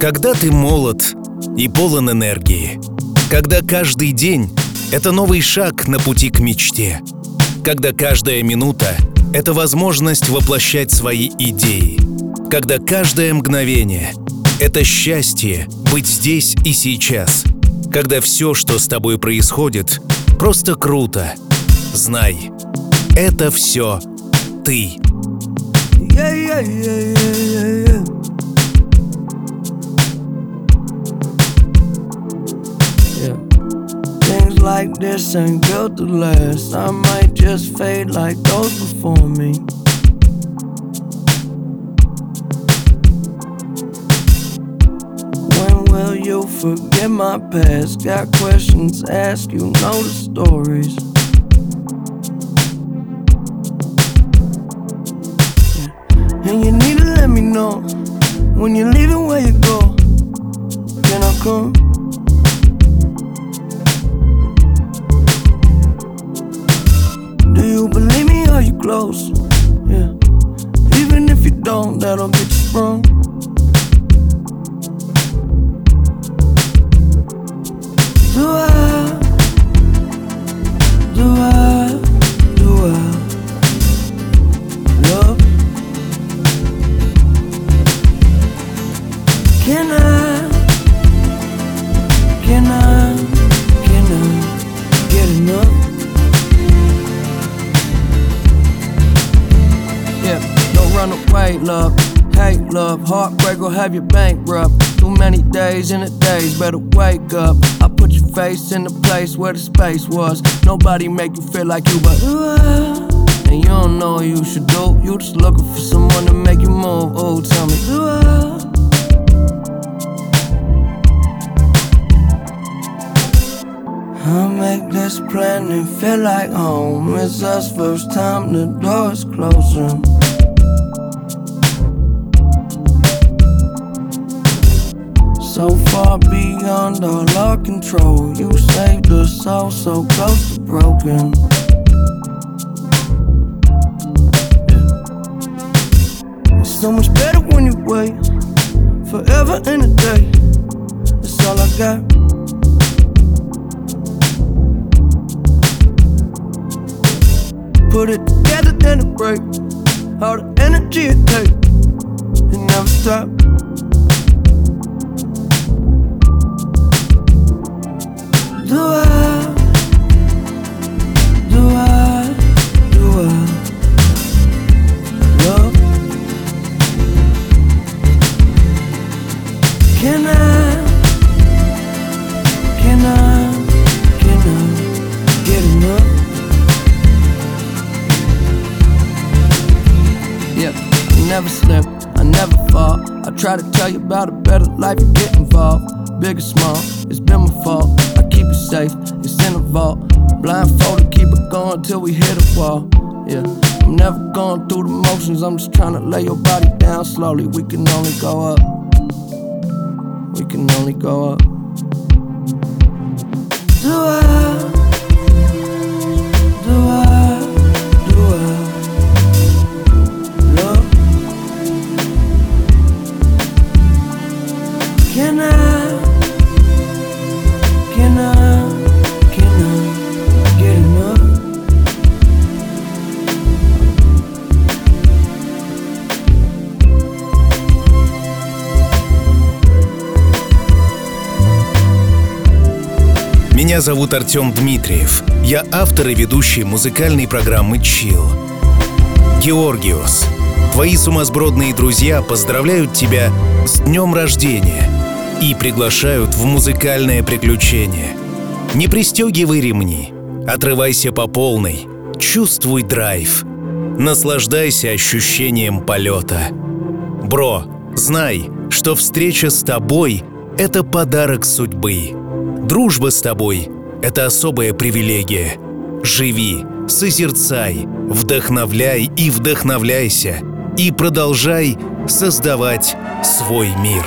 Когда ты молод и полон энергии. Когда каждый день — это новый шаг на пути к мечте. Когда каждая минута — это возможность воплощать свои идеи. Когда каждое мгновение — это счастье быть здесь и сейчас. Когда все, что с тобой происходит, просто круто. Знай, это все ты. Yeah, yeah, yeah, yeah, yeah. Like this ain't built to last. I might just fade like those before me. When will you forget my past? Got questions, ask you know the stories. And you need to let me know when you're leaving where you go. Can I come? Close? Yeah. Even if you don't, that'll get you sprung. Have you bankrupt. Too many days in the days, better wake up. I put your face in the place where the space was. Nobody make you feel like you, but and you don't know what you should do. You just looking for someone to make you move. Oh, tell me, do I? Make this planet feel like home. It's us first time the door's closing. So far beyond all our control. You saved us all so close to broken. It's so much better when you wait forever in a day. That's all I got. Put it together, then it break. All the energy it takes, it never stop. Never slip, I never fall. I try to tell you about a better life, you get involved. Big or small, it's been my fault. Safe, it's in a vault. Blindfolded, keep it going till we hit a wall. Yeah, I'm never going through the motions, I'm just trying to lay your body down slowly. We can only go up. We can only go up. Do I? Зовут Артем Дмитриев. Я автор и ведущий музыкальной программы «Чил». Георгиос. Твои сумасбродные друзья поздравляют тебя с днем рождения и приглашают в музыкальное приключение. Не пристегивай ремни, отрывайся по полной, чувствуй драйв, наслаждайся ощущением полета. Бро, знай, что встреча с тобой — это подарок судьбы. Дружба с тобой — это особая привилегия. Живи, созерцай, вдохновляй и вдохновляйся, и продолжай создавать свой мир.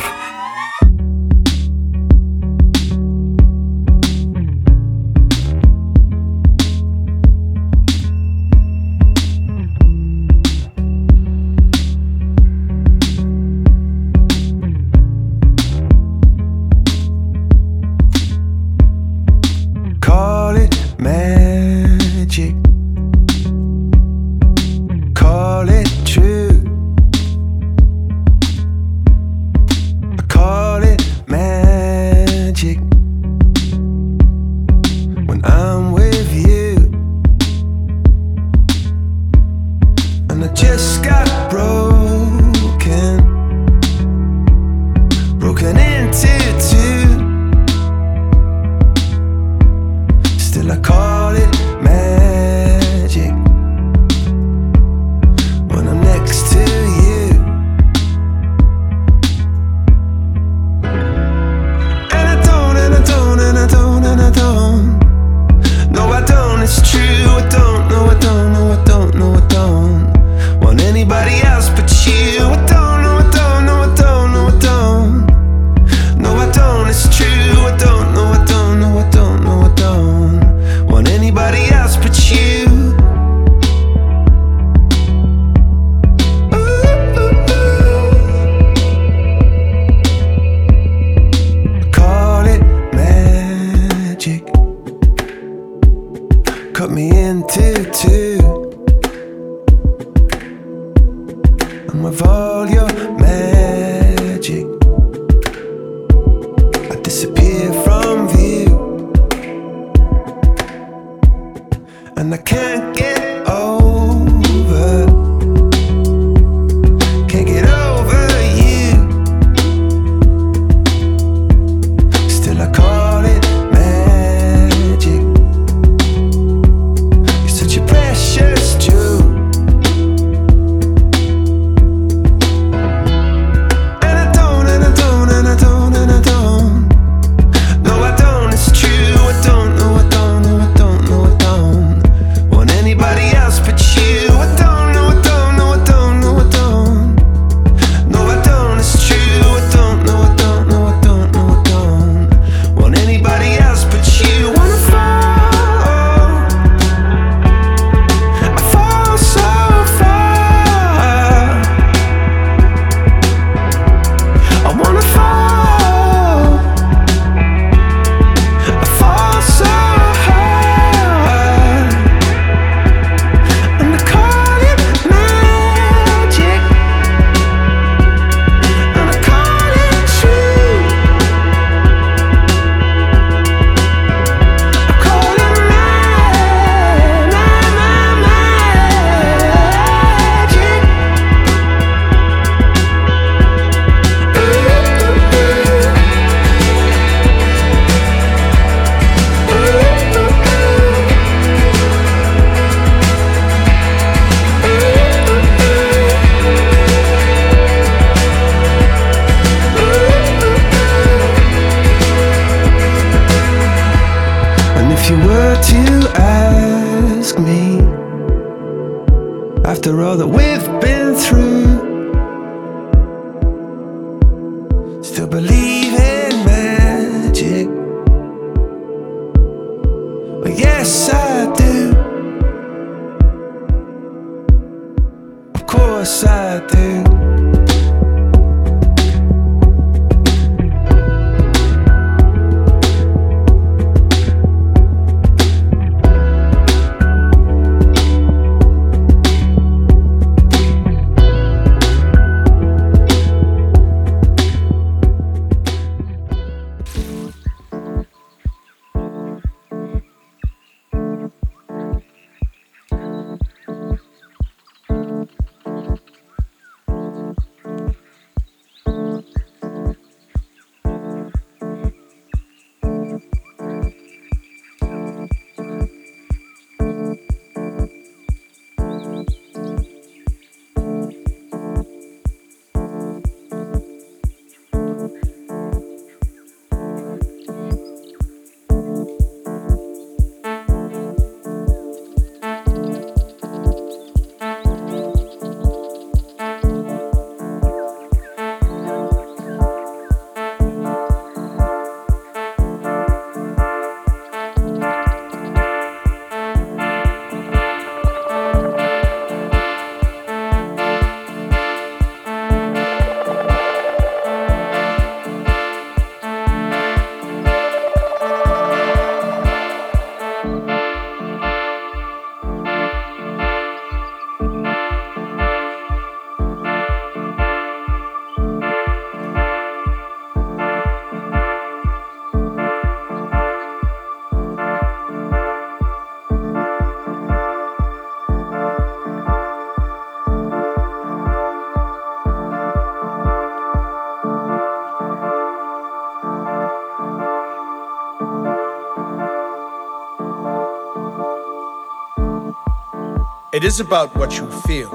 It is about what you feel,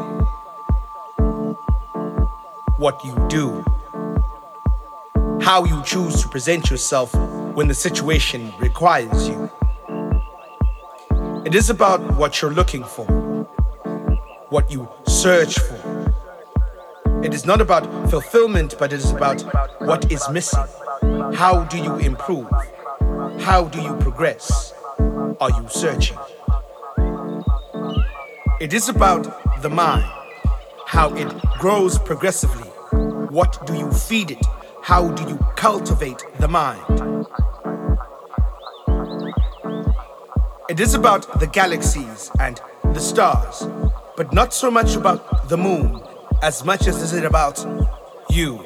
what you do, how you choose to present yourself when the situation requires you. It is about what you're looking for, what you search for. It is not about fulfillment, but it is about what is missing. How do you improve? How do you progress? Are you searching? It is about the mind, how it grows progressively. What do you feed it? How do you cultivate the mind? It is about the galaxies and the stars, but not so much about the moon as much as is it about you.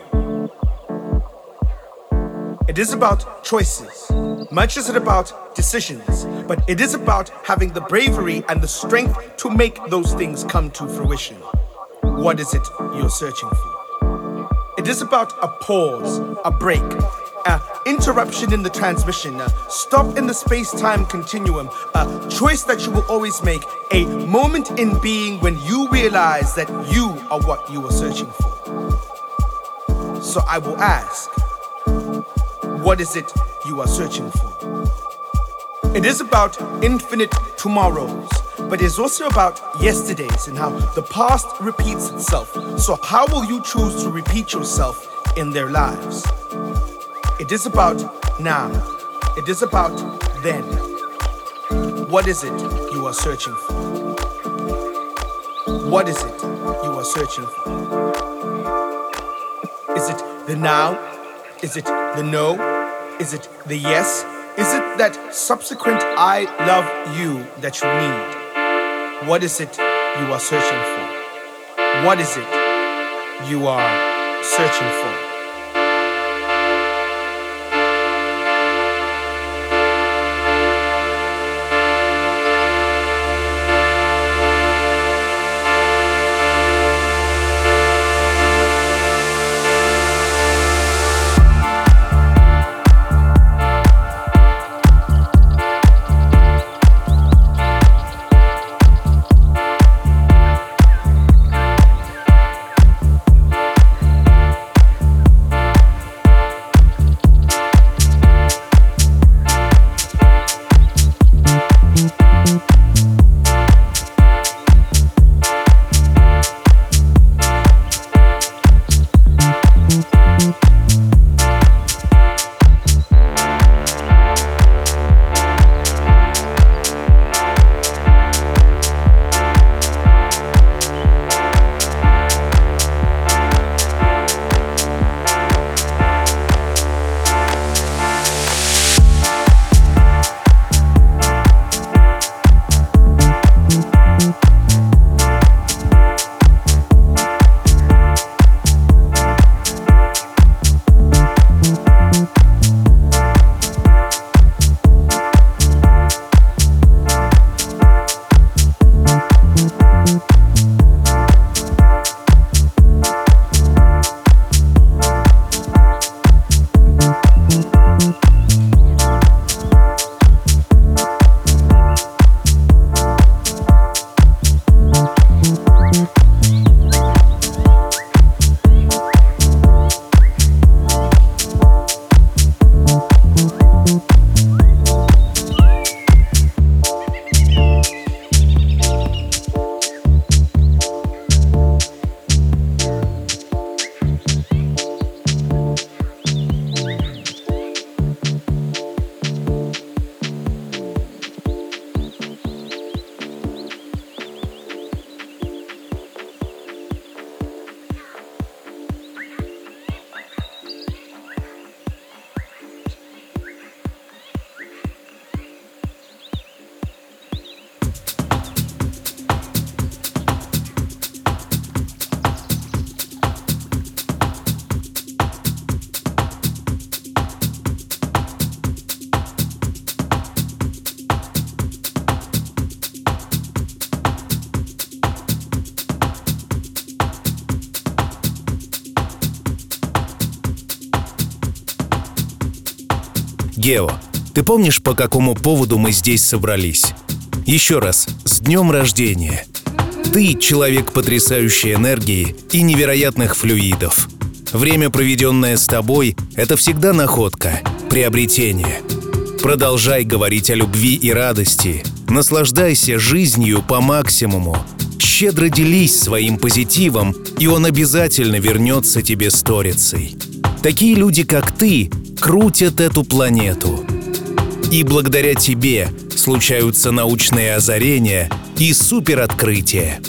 It is about choices, much as it about decisions, but it is about having the bravery and the strength to make those things come to fruition. What is it you're searching for? It is about a pause, a break, an interruption in the transmission, a stop in the space time continuum, a choice that you will always make, a moment in being when you realize that you are what you are searching for. So I will ask, what is it you are searching for? It is about infinite tomorrows, but it's also about yesterdays and how the past repeats itself. So, how will you choose to repeat yourself in their lives? It is about now, it is about then. What is it you are searching for? What is it you are searching for? Is it the now? Is it the no? Is it the yes? That subsequent I love you that you need? What is it you are searching for? What is it you are searching for? Гео, ты помнишь, по какому поводу мы здесь собрались? Еще раз, с днем рождения! Ты — человек потрясающей энергии и невероятных флюидов. Время, проведенное с тобой, это всегда находка, приобретение. Продолжай говорить о любви и радости. Наслаждайся жизнью по максимуму. Щедро делись своим позитивом, и он обязательно вернется тебе сторицей. Такие люди, как ты, крутят эту планету. И благодаря тебе случаются научные озарения и супероткрытия.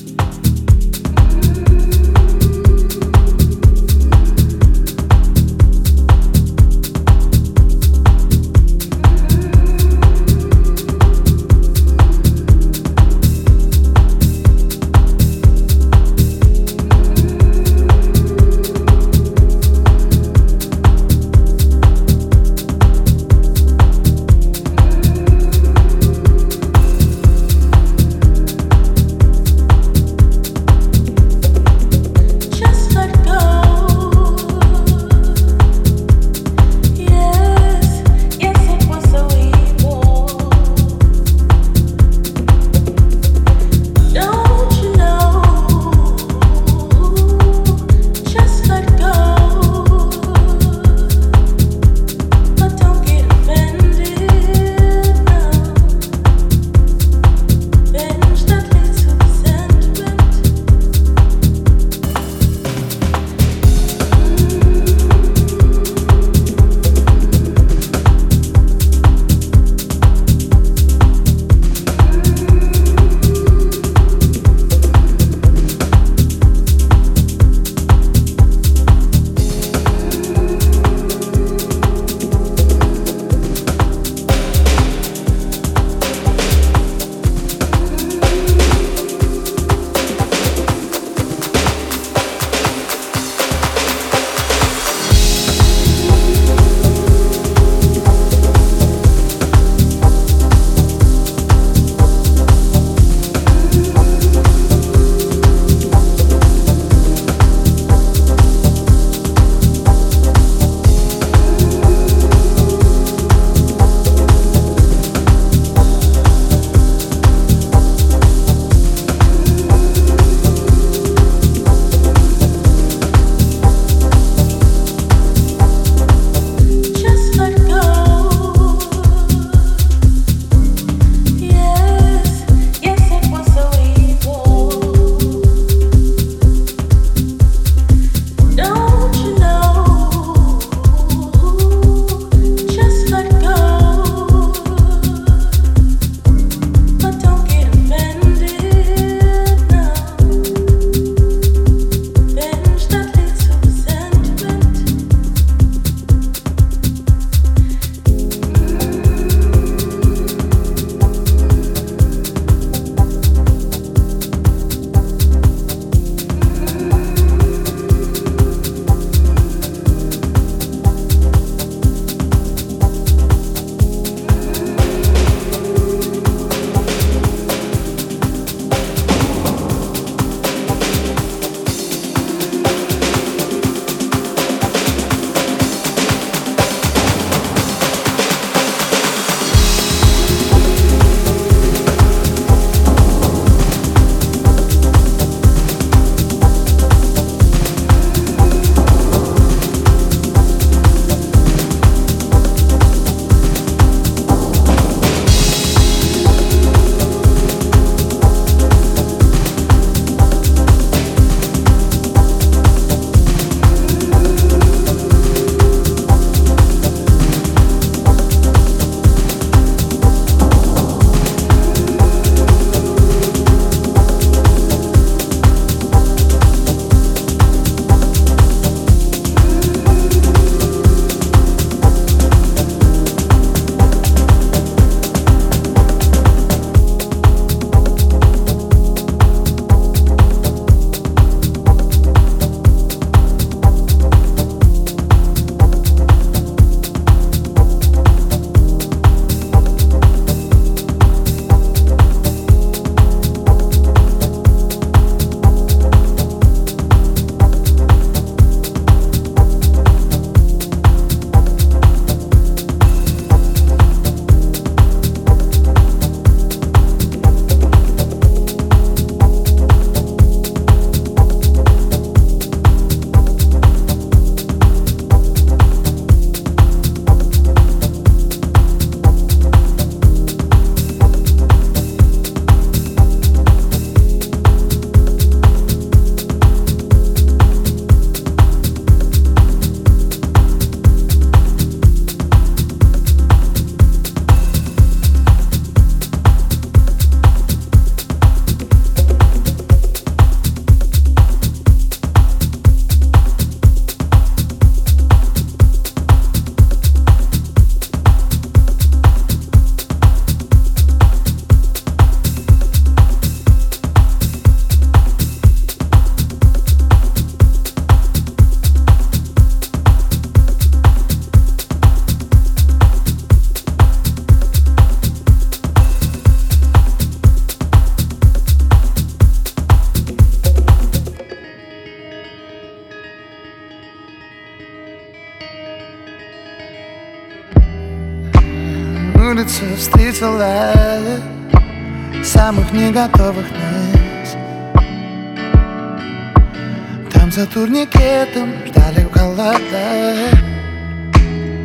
Турникетом ждали в холода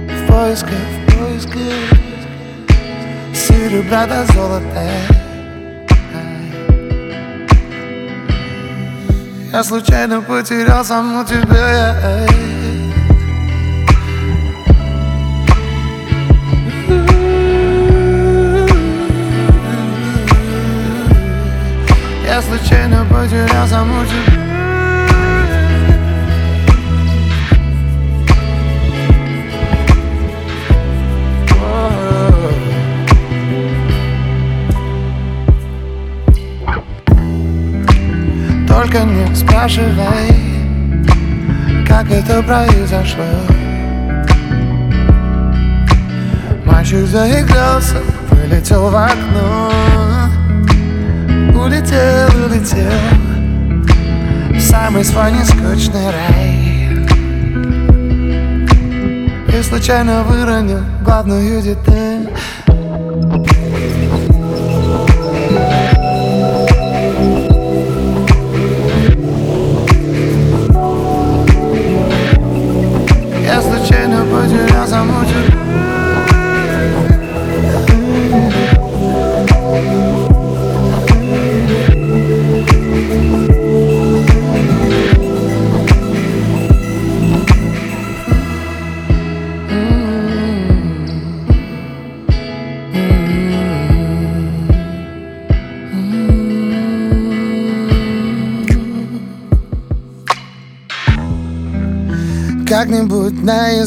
В поисках, в поисках Серебра до золота. Я случайно потерял саму тебя. Я случайно потерял саму тебя спрашивай, как это произошло. Мальчик заигрался, вылетел в окно. Улетел, улетел В самый свой нескучный рай. И случайно выронил главную деталь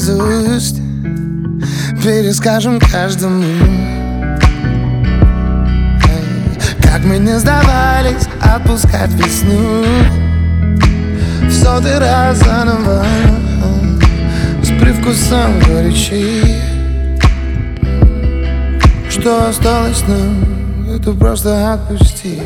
наизусть Перескажем каждому. Как мы не сдавались отпускать весну. В сотый раз заново С привкусом горечи. Что осталось нам Это просто отпустить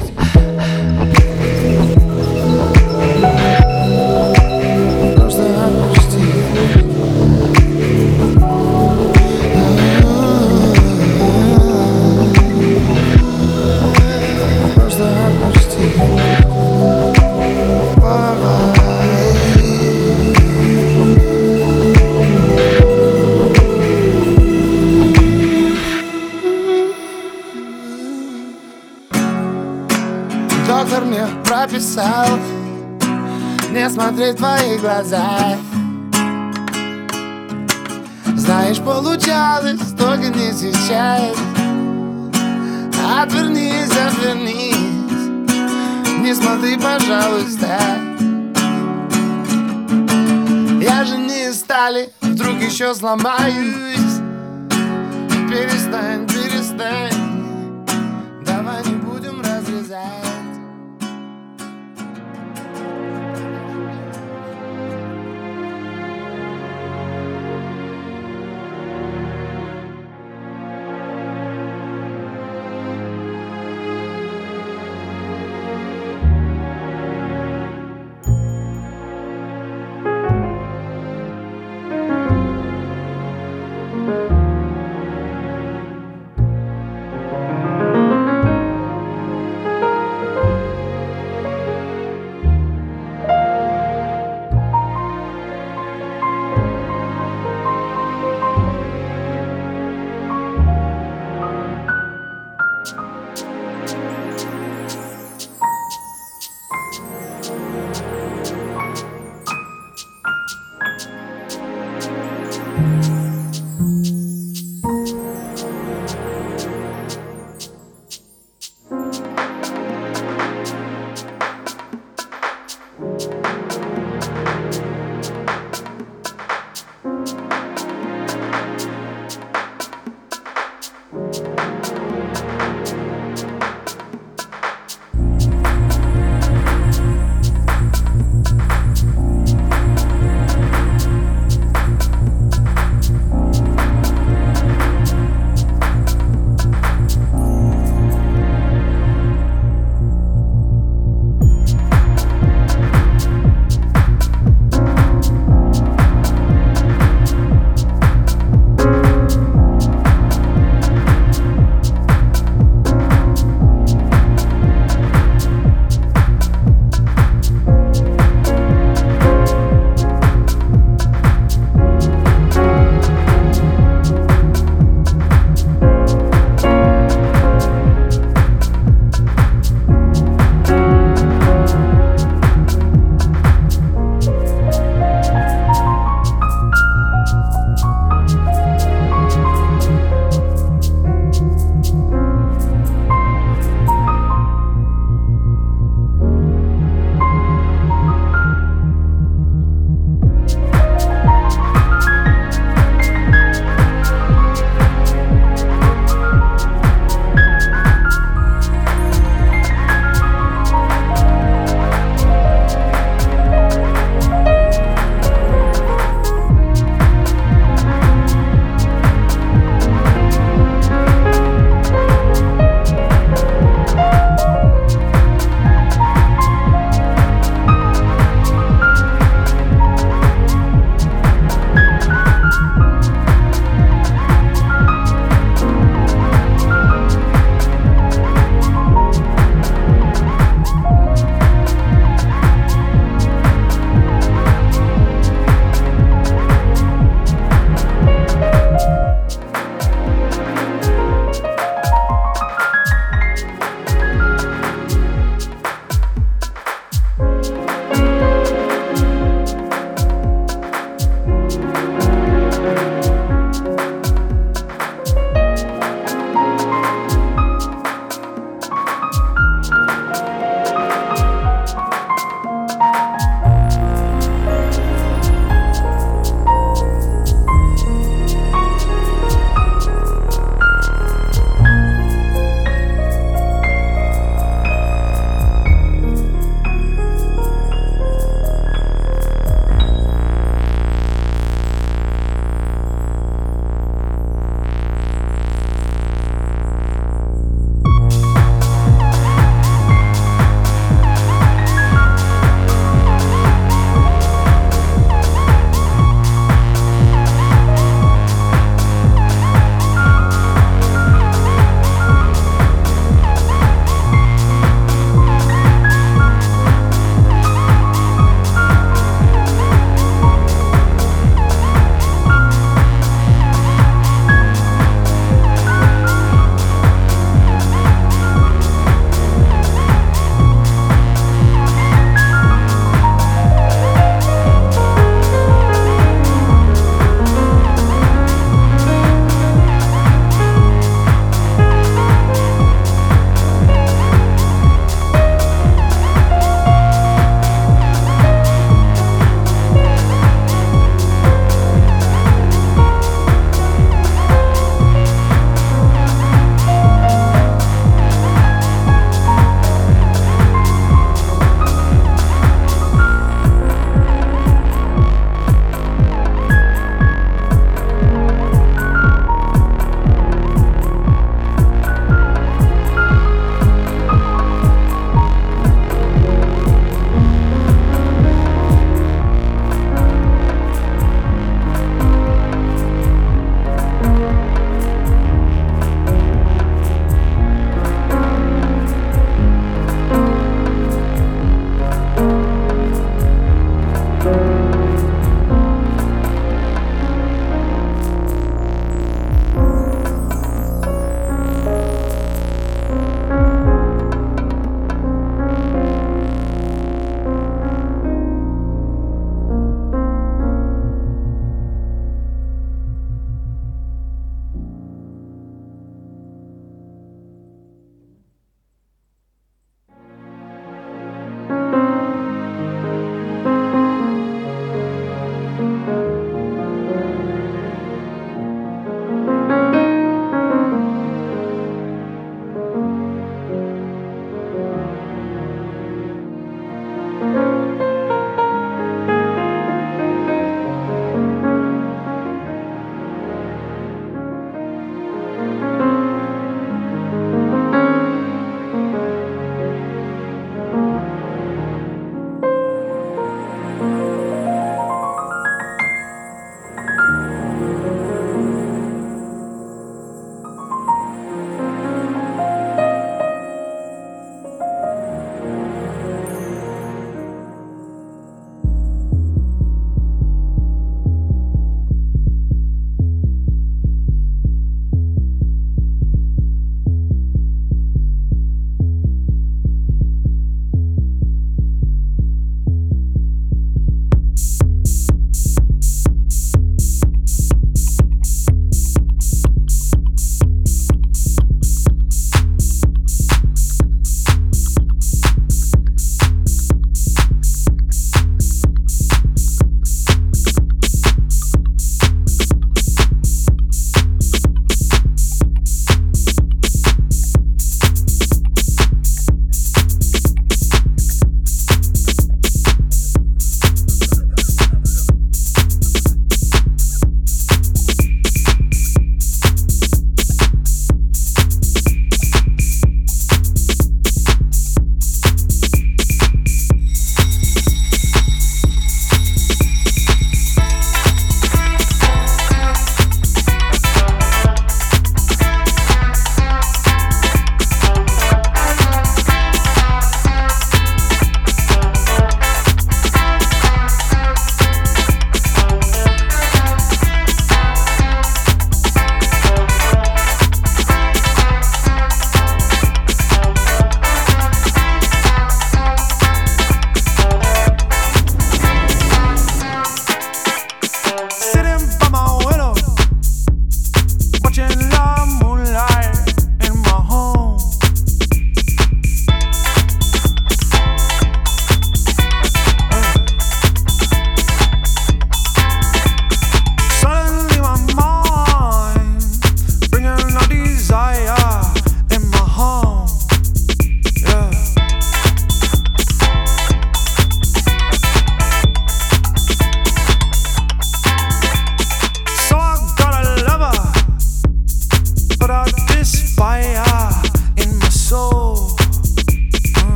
глаза. Знаешь, получалось, только не сейчас. Отвернись, отвернись. Не смотри, пожалуйста. Я же не стали Вдруг еще сломаюсь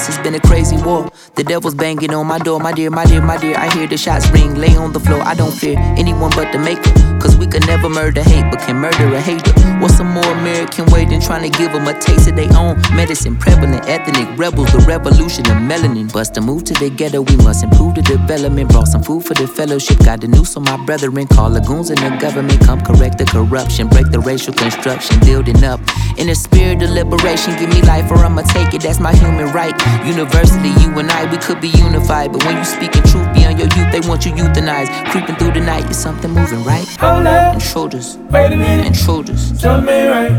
It's been devil's banging on my door, my dear, my dear, my dear. I hear the shots ring, lay on the floor. I don't fear anyone but the maker. Cause we can never murder hate, but can murder a hater. What's a more American way than trying to give them a taste of their own medicine? Prevalent ethnic rebels, the revolution of melanin. Bust a move to the ghetto, we must improve the development. Brought some food for the fellowship, got the news on my brethren. Call the goons in the government, come correct the corruption, break the racial construction, building up. In the spirit of liberation, give me life or I'ma take it, that's my human right. Universally, you and I, we could be unified. But when you speaking truth beyond your youth, they want you euthanized. Creeping through the night, is something moving, right? Hold up, Intruders, wait a minute, intruders. tell me right.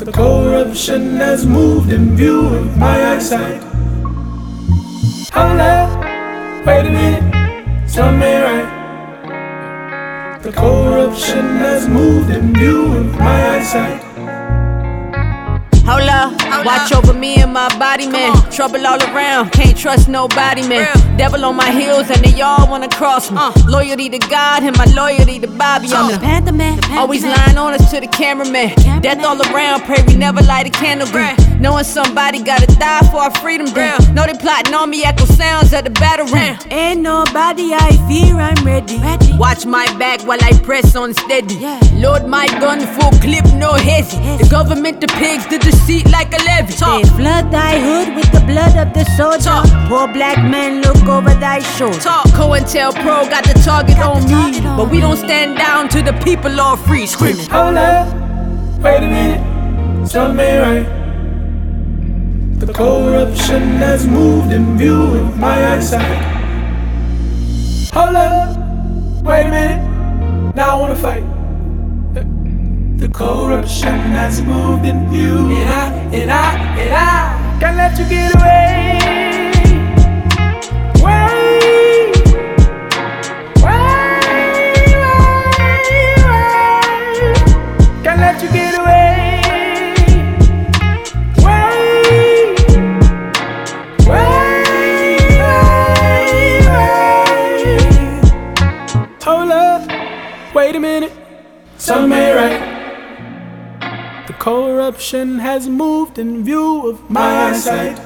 The corruption has moved in view of my eyesight. Hold up, wait a minute, tell me right. The corruption has moved in view of my eyesight. Hold up, watch over me and my body, man. Trouble all around, can't trust nobody, man. Devil on my heels, and they all wanna cross me. Loyalty to God and my loyalty to Bobby. I'm the Panther man. Always lying on us to the cameraman. Death all around, pray we never light a candle green. Knowing somebody gotta die for our freedom, damn. Know they plotting on me, echo sounds at the battle ring. Ain't nobody I fear, I'm ready. Watch my back while I press on steady. Load my gun full clip, no hezzy. The government, the pigs, the deceit like a levy. They flood thy hood with the blood of the soldier. Talk. Poor black man, look over thy shoulder. Talk. COINTELPRO got the target on me. But we don't stand down to the people all free. Screaming. Hold up, wait a minute, tell me right. The corruption has moved in view of my eyesight. Hold up, wait a minute, now I wanna fight. The, corruption has moved in view, and I, and I, and I can't let you get away. Has moved in view of my eyesight.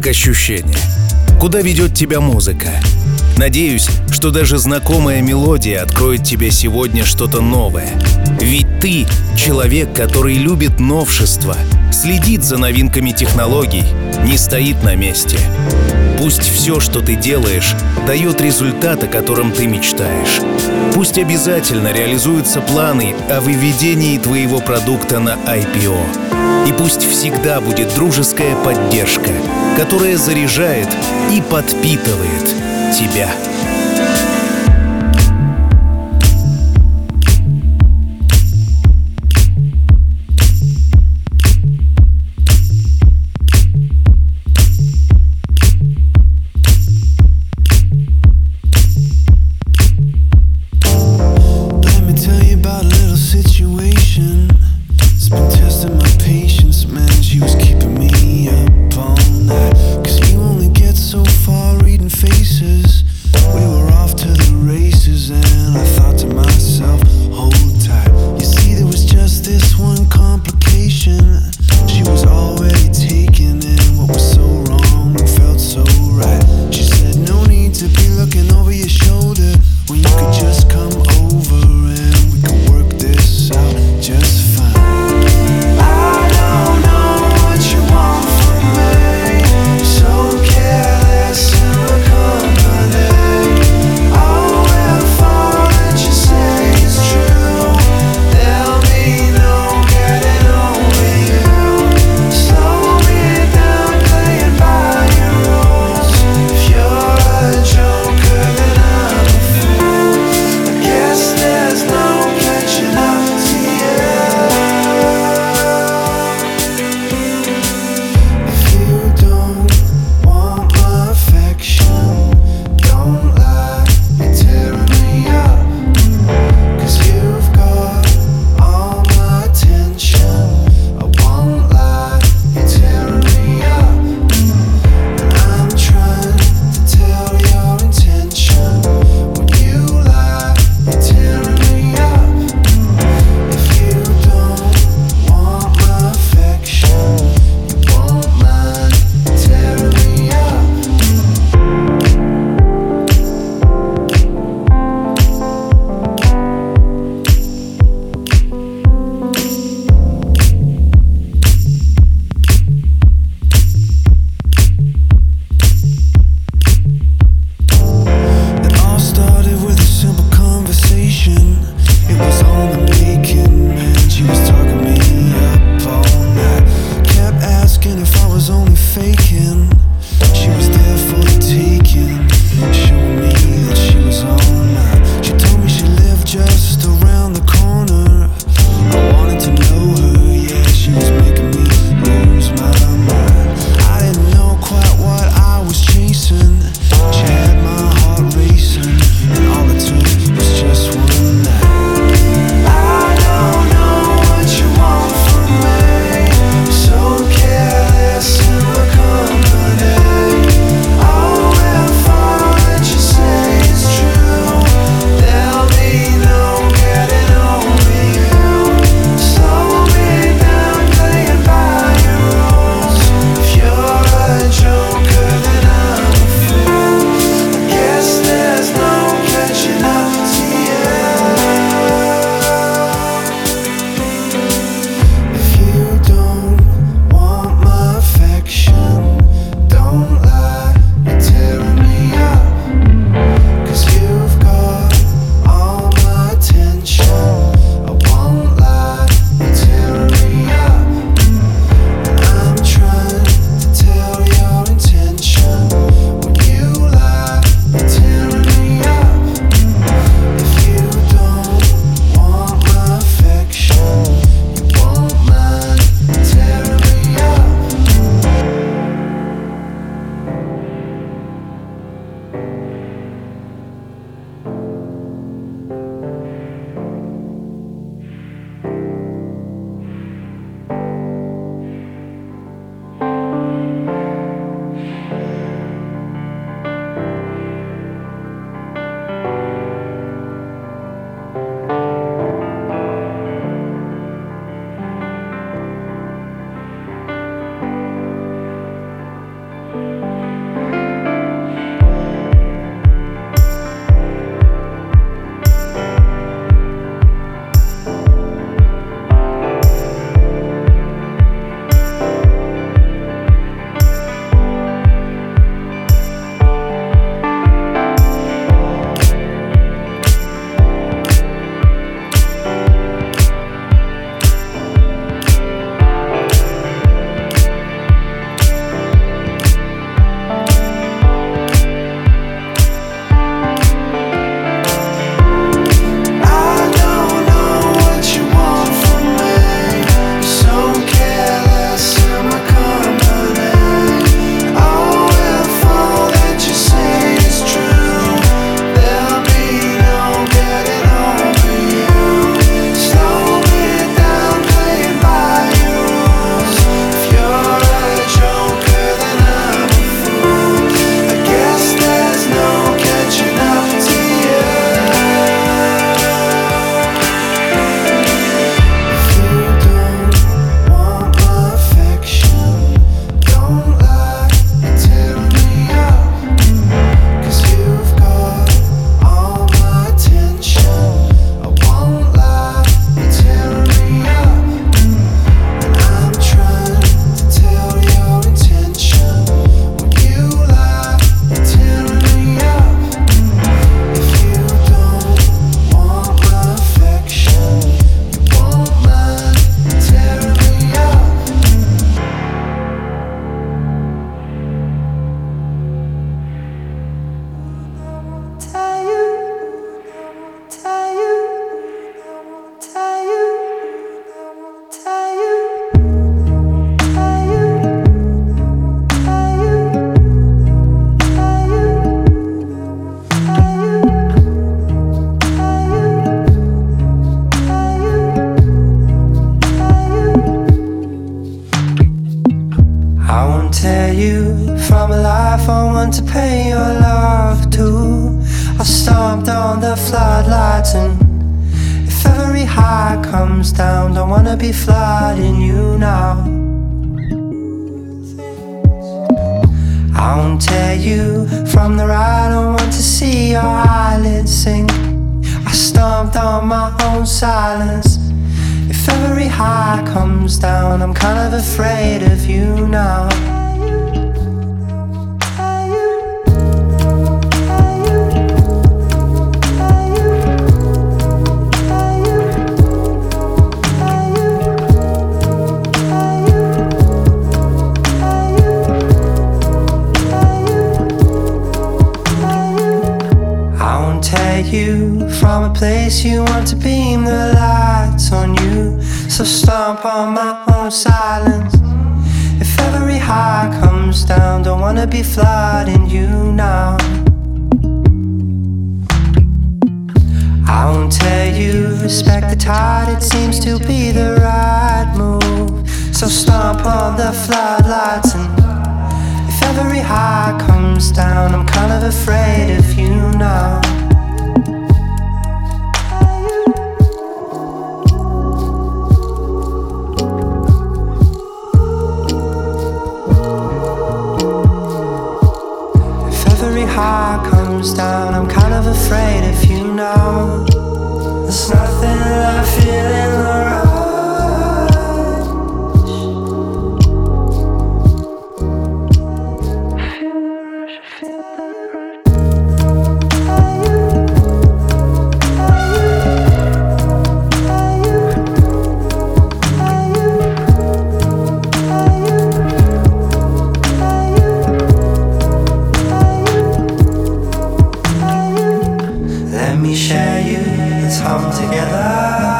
Как ощущение? Куда ведет тебя музыка? Надеюсь, что даже знакомая мелодия откроет тебе сегодня что-то новое. Ведь ты — человек, который любит новшества, следит за новинками технологий, не стоит на месте. Пусть все, что ты делаешь, дает результат, о котором ты мечтаешь. Пусть обязательно реализуются планы о выведении твоего продукта на IPO. И пусть всегда будет дружеская поддержка, которая заряжает и подпитывает тебя. faking. Won't tear you from a life I want to pay your love to. I stomped on the floodlights and if every high comes down, don't wanna be flooding you now. I won't tear you from the ride, I want to see your eyelids sink. I stomped on my own silence. Every high comes down, I'm kind of afraid of you now. I won't tear you from a place you want to beam the lights on you. So stomp on my own silence. If every high comes down, don't wanna be flooding you now. I won't tell you, respect the tide, it seems to be the right move. So stomp on the floodlights and if every high comes down, I'm kind of afraid of you now. Comes down, I'm kind of afraid if you know. There's nothing I feel in the me share you, let's hum together.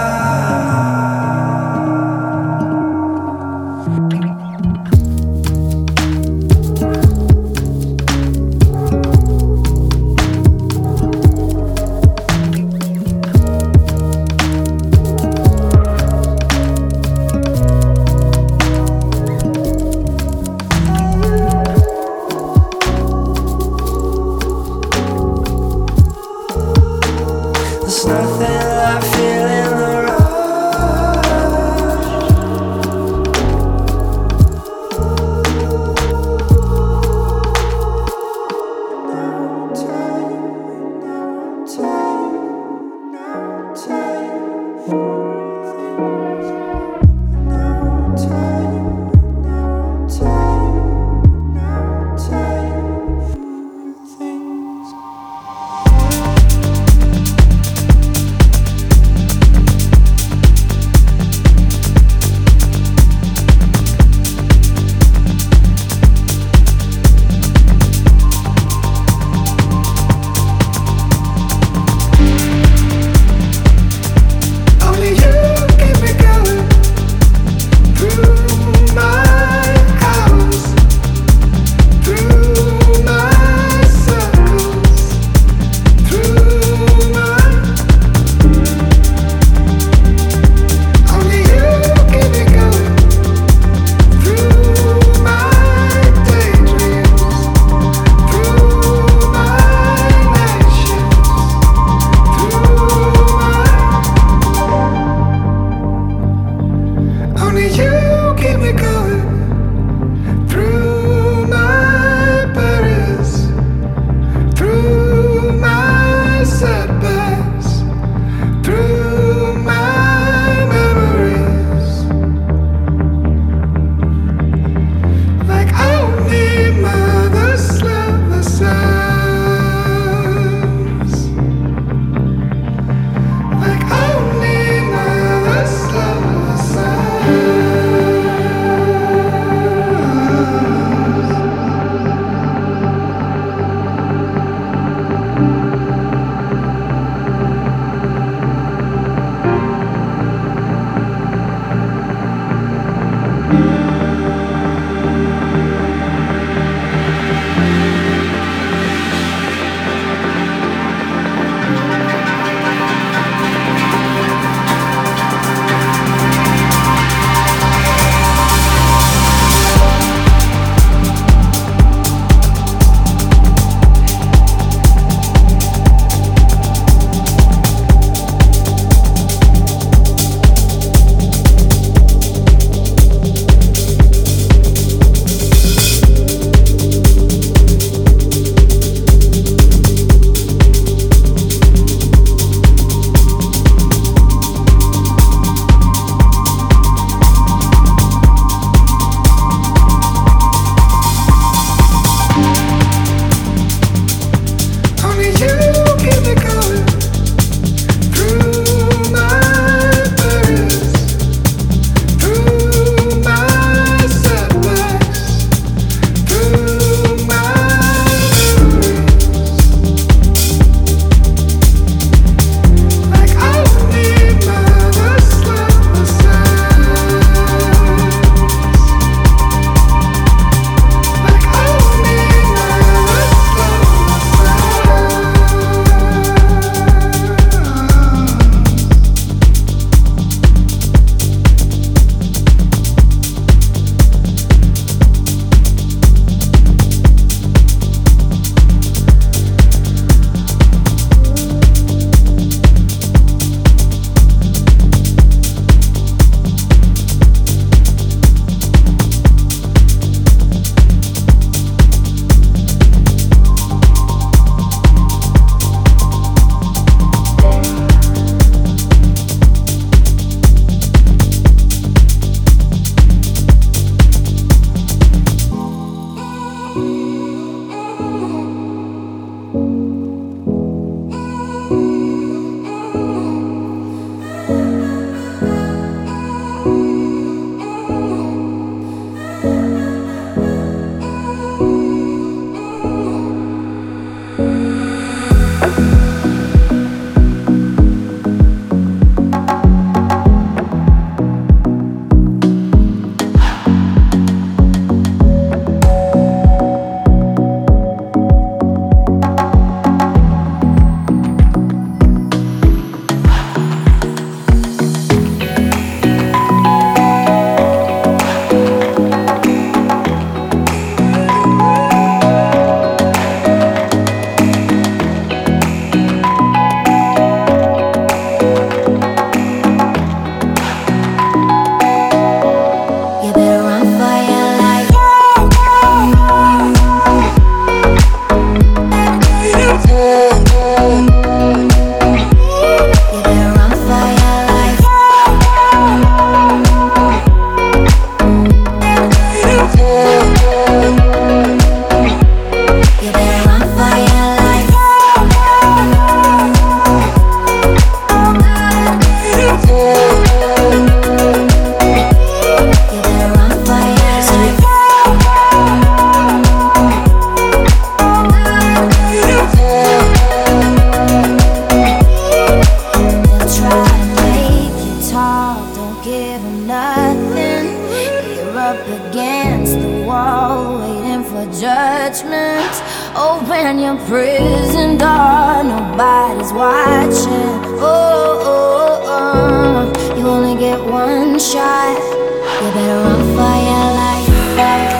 Against the wall, waiting for judgment. Open your prison door, nobody's watching. Oh, oh, oh, oh. you only get one shot. You better run for your life.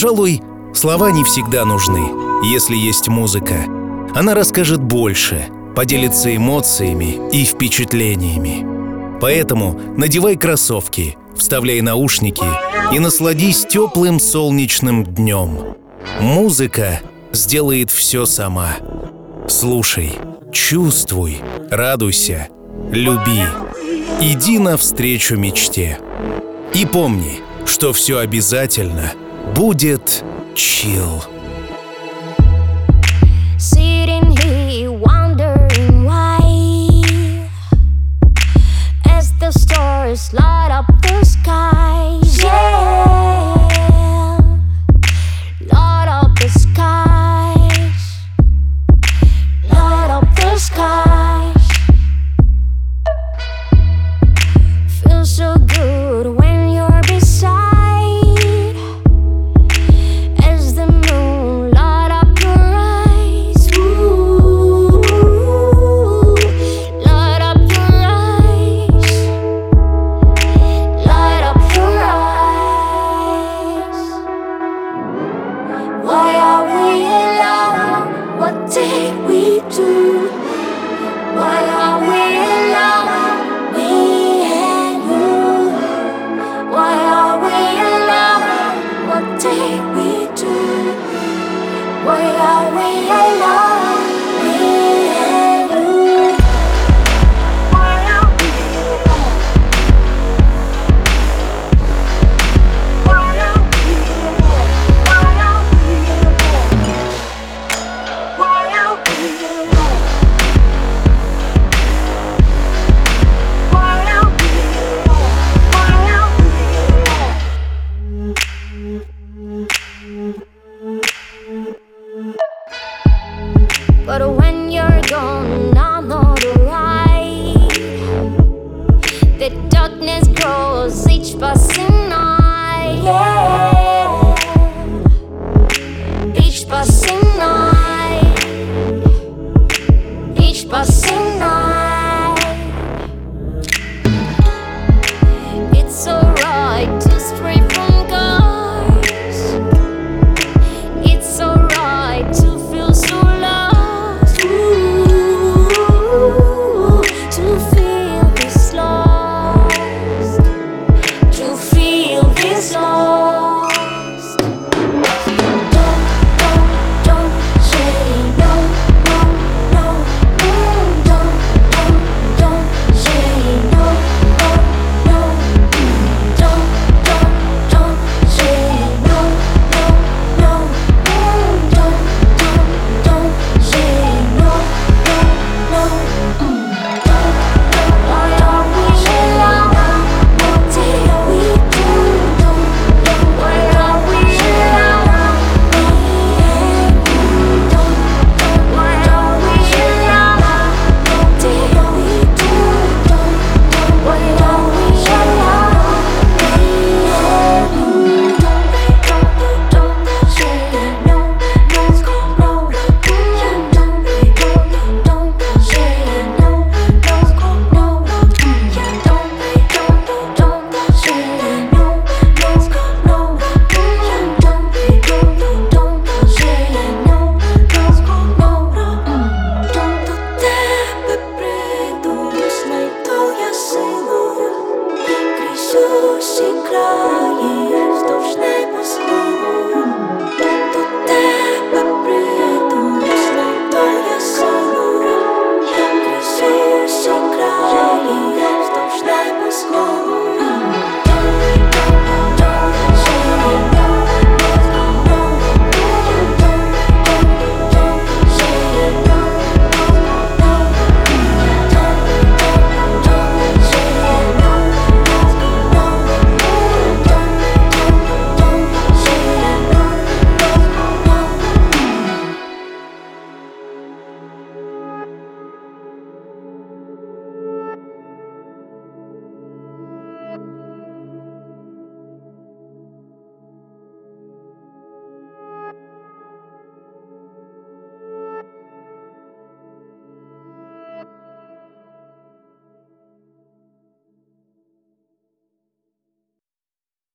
Пожалуй, слова не всегда нужны, если есть музыка. Она расскажет больше, поделится эмоциями и впечатлениями. Поэтому надевай кроссовки, вставляй наушники и насладись теплым солнечным днем. Музыка сделает все сама. Слушай, чувствуй, радуйся, люби. Иди навстречу мечте. И помни, что все обязательно будет чил.